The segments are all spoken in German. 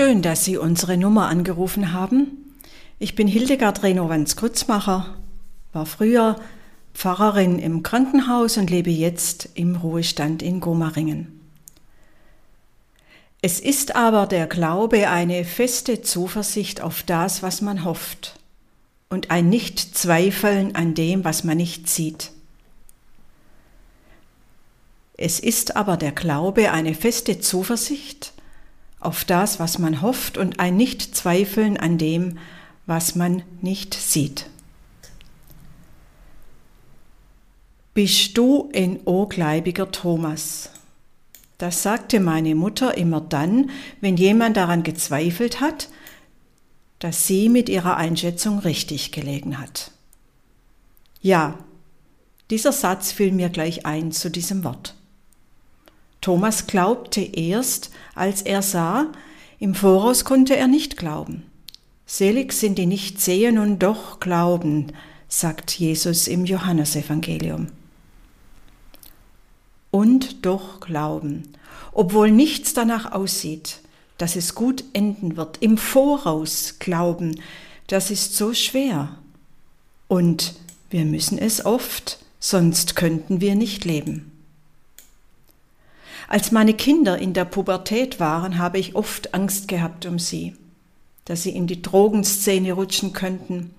schön, dass Sie unsere Nummer angerufen haben. Ich bin Hildegard Renowans-Kutzmacher, war früher Pfarrerin im Krankenhaus und lebe jetzt im Ruhestand in Gomaringen. Es ist aber der Glaube eine feste Zuversicht auf das, was man hofft und ein Nicht-Zweifeln an dem, was man nicht sieht. Es ist aber der Glaube eine feste Zuversicht auf das, was man hofft und ein Nicht-Zweifeln an dem, was man nicht sieht. Bist du ein ogleibiger Thomas? Das sagte meine Mutter immer dann, wenn jemand daran gezweifelt hat, dass sie mit ihrer Einschätzung richtig gelegen hat. Ja, dieser Satz fiel mir gleich ein zu diesem Wort. Thomas glaubte erst, als er sah, im Voraus konnte er nicht glauben. Selig sind die nicht sehen und doch glauben, sagt Jesus im Johannesevangelium. Und doch glauben, obwohl nichts danach aussieht, dass es gut enden wird, im Voraus glauben, das ist so schwer. Und wir müssen es oft, sonst könnten wir nicht leben. Als meine Kinder in der Pubertät waren, habe ich oft Angst gehabt um sie, dass sie in die Drogenszene rutschen könnten,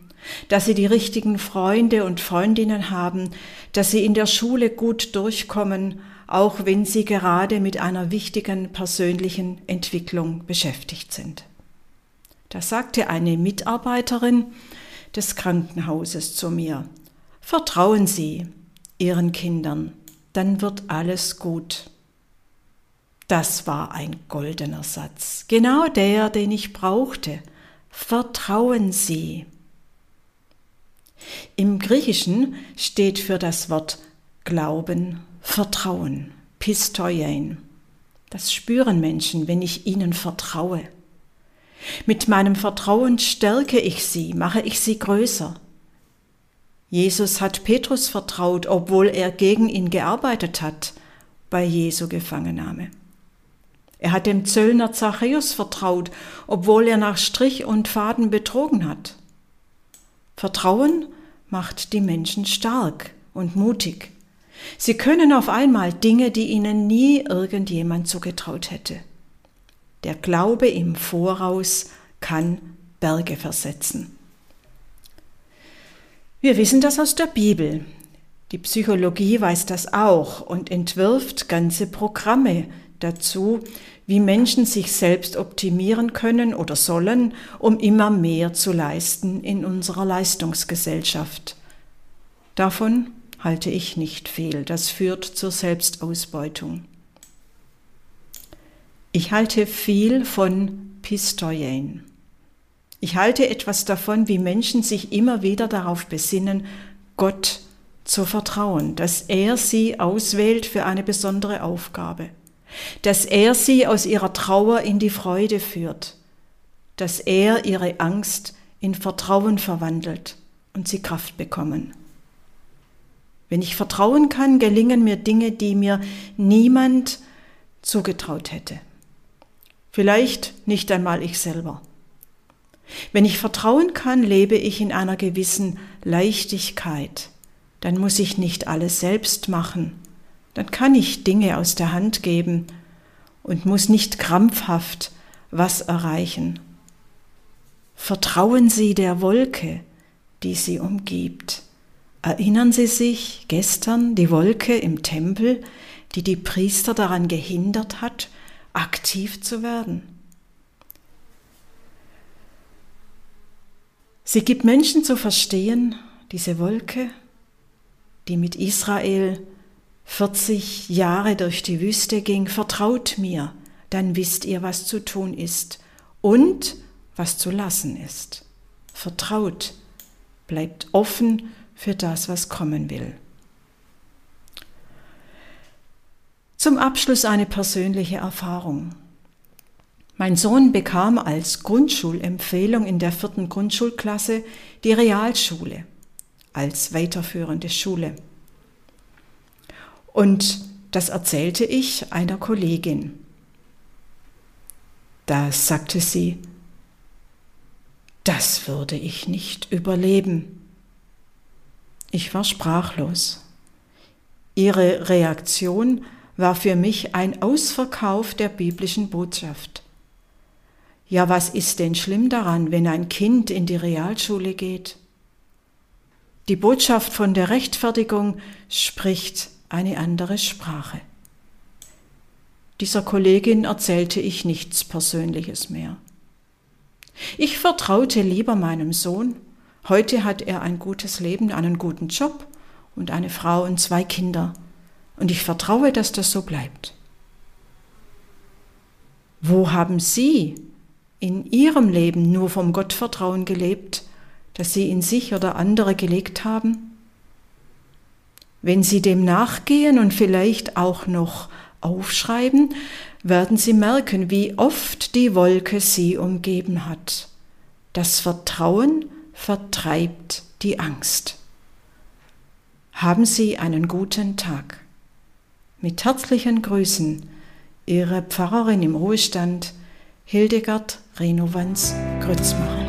dass sie die richtigen Freunde und Freundinnen haben, dass sie in der Schule gut durchkommen, auch wenn sie gerade mit einer wichtigen persönlichen Entwicklung beschäftigt sind. Da sagte eine Mitarbeiterin des Krankenhauses zu mir, Vertrauen Sie Ihren Kindern, dann wird alles gut. Das war ein goldener Satz, genau der, den ich brauchte. Vertrauen Sie. Im Griechischen steht für das Wort Glauben Vertrauen, Pistoien. Das spüren Menschen, wenn ich ihnen vertraue. Mit meinem Vertrauen stärke ich sie, mache ich sie größer. Jesus hat Petrus vertraut, obwohl er gegen ihn gearbeitet hat bei Jesu Gefangennahme. Er hat dem Zöllner Zachäus vertraut, obwohl er nach Strich und Faden betrogen hat. Vertrauen macht die Menschen stark und mutig. Sie können auf einmal Dinge, die ihnen nie irgendjemand zugetraut hätte. Der Glaube im Voraus kann Berge versetzen. Wir wissen das aus der Bibel. Die Psychologie weiß das auch und entwirft ganze Programme dazu, wie Menschen sich selbst optimieren können oder sollen, um immer mehr zu leisten in unserer Leistungsgesellschaft. Davon halte ich nicht viel, das führt zur Selbstausbeutung. Ich halte viel von Pistoien. Ich halte etwas davon, wie Menschen sich immer wieder darauf besinnen, Gott zu vertrauen, dass er sie auswählt für eine besondere Aufgabe dass er sie aus ihrer Trauer in die Freude führt, dass er ihre Angst in Vertrauen verwandelt und sie Kraft bekommen. Wenn ich vertrauen kann, gelingen mir Dinge, die mir niemand zugetraut hätte. Vielleicht nicht einmal ich selber. Wenn ich vertrauen kann, lebe ich in einer gewissen Leichtigkeit. Dann muss ich nicht alles selbst machen, dann kann ich Dinge aus der Hand geben und muss nicht krampfhaft was erreichen. Vertrauen Sie der Wolke, die Sie umgibt. Erinnern Sie sich gestern die Wolke im Tempel, die die Priester daran gehindert hat, aktiv zu werden? Sie gibt Menschen zu verstehen, diese Wolke, die mit Israel 40 Jahre durch die Wüste ging, vertraut mir, dann wisst ihr, was zu tun ist und was zu lassen ist. Vertraut, bleibt offen für das, was kommen will. Zum Abschluss eine persönliche Erfahrung. Mein Sohn bekam als Grundschulempfehlung in der vierten Grundschulklasse die Realschule als weiterführende Schule. Und das erzählte ich einer Kollegin. Da sagte sie, das würde ich nicht überleben. Ich war sprachlos. Ihre Reaktion war für mich ein Ausverkauf der biblischen Botschaft. Ja, was ist denn schlimm daran, wenn ein Kind in die Realschule geht? Die Botschaft von der Rechtfertigung spricht eine andere Sprache. Dieser Kollegin erzählte ich nichts Persönliches mehr. Ich vertraute lieber meinem Sohn. Heute hat er ein gutes Leben, einen guten Job und eine Frau und zwei Kinder. Und ich vertraue, dass das so bleibt. Wo haben Sie in Ihrem Leben nur vom Gottvertrauen gelebt, das Sie in sich oder andere gelegt haben? Wenn Sie dem nachgehen und vielleicht auch noch aufschreiben, werden Sie merken, wie oft die Wolke Sie umgeben hat. Das Vertrauen vertreibt die Angst. Haben Sie einen guten Tag. Mit herzlichen Grüßen, Ihre Pfarrerin im Ruhestand, Hildegard Renovans Grützmacher.